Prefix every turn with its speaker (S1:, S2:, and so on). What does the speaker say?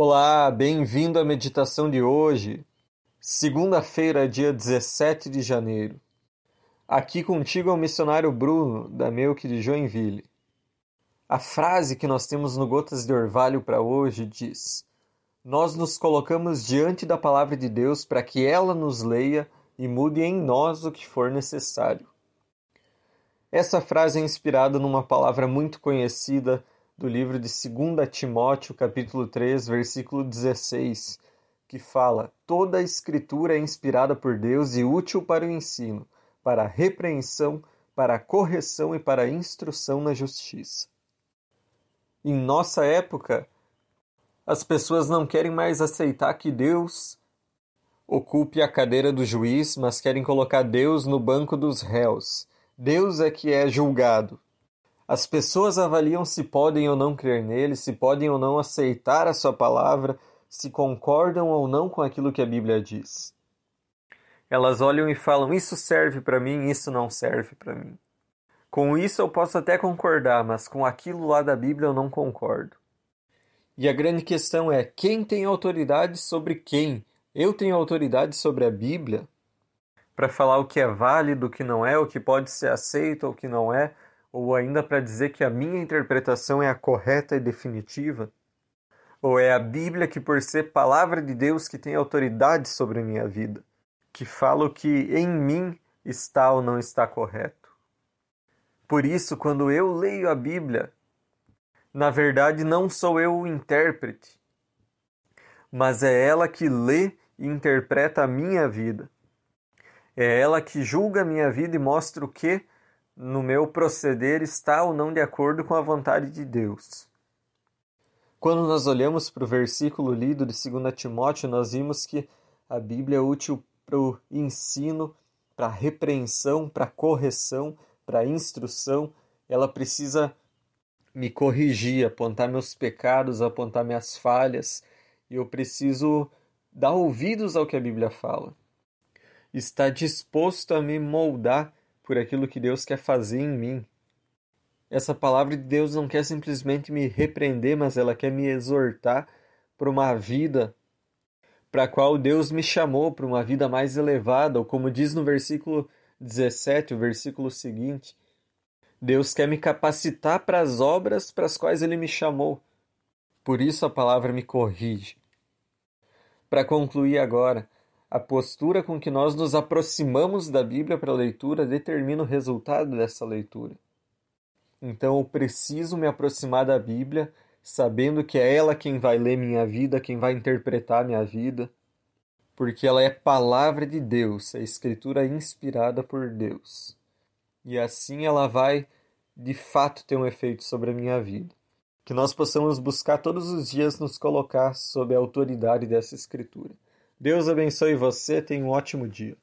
S1: Olá, bem-vindo à meditação de hoje, segunda-feira, dia 17 de janeiro. Aqui contigo é o missionário Bruno, da Melk de Joinville. A frase que nós temos no Gotas de Orvalho para hoje diz: Nós nos colocamos diante da palavra de Deus para que ela nos leia e mude em nós o que for necessário. Essa frase é inspirada numa palavra muito conhecida do livro de 2 Timóteo, capítulo 3, versículo 16, que fala: Toda a escritura é inspirada por Deus e útil para o ensino, para a repreensão, para a correção e para a instrução na justiça. Em nossa época, as pessoas não querem mais aceitar que Deus ocupe a cadeira do juiz, mas querem colocar Deus no banco dos réus. Deus é que é julgado. As pessoas avaliam se podem ou não crer nele, se podem ou não aceitar a sua palavra, se concordam ou não com aquilo que a Bíblia diz. Elas olham e falam: Isso serve para mim, isso não serve para mim. Com isso eu posso até concordar, mas com aquilo lá da Bíblia eu não concordo. E a grande questão é: quem tem autoridade sobre quem? Eu tenho autoridade sobre a Bíblia? Para falar o que é válido, o que não é, o que pode ser aceito ou o que não é, ou ainda para dizer que a minha interpretação é a correta e definitiva? Ou é a Bíblia que, por ser palavra de Deus, que tem autoridade sobre a minha vida, que fala o que em mim está ou não está correto? Por isso, quando eu leio a Bíblia, na verdade não sou eu o intérprete, mas é ela que lê e interpreta a minha vida. É ela que julga a minha vida e mostra o que no meu proceder está ou não de acordo com a vontade de Deus. Quando nós olhamos para o versículo lido de 2 Timóteo, nós vimos que a Bíblia é útil para o ensino, para a repreensão, para a correção, para a instrução. Ela precisa me corrigir, apontar meus pecados, apontar minhas falhas, e eu preciso dar ouvidos ao que a Bíblia fala. Está disposto a me moldar por aquilo que Deus quer fazer em mim. Essa palavra de Deus não quer simplesmente me repreender, mas ela quer me exortar para uma vida para a qual Deus me chamou, para uma vida mais elevada, ou como diz no versículo 17, o versículo seguinte, Deus quer me capacitar para as obras para as quais Ele me chamou. Por isso a palavra me corrige. Para concluir agora, a postura com que nós nos aproximamos da Bíblia para a leitura determina o resultado dessa leitura. Então eu preciso me aproximar da Bíblia, sabendo que é ela quem vai ler minha vida, quem vai interpretar minha vida, porque ela é palavra de Deus, é escritura inspirada por Deus. E assim ela vai de fato ter um efeito sobre a minha vida. Que nós possamos buscar todos os dias nos colocar sob a autoridade dessa escritura. Deus abençoe você, tenha um ótimo dia.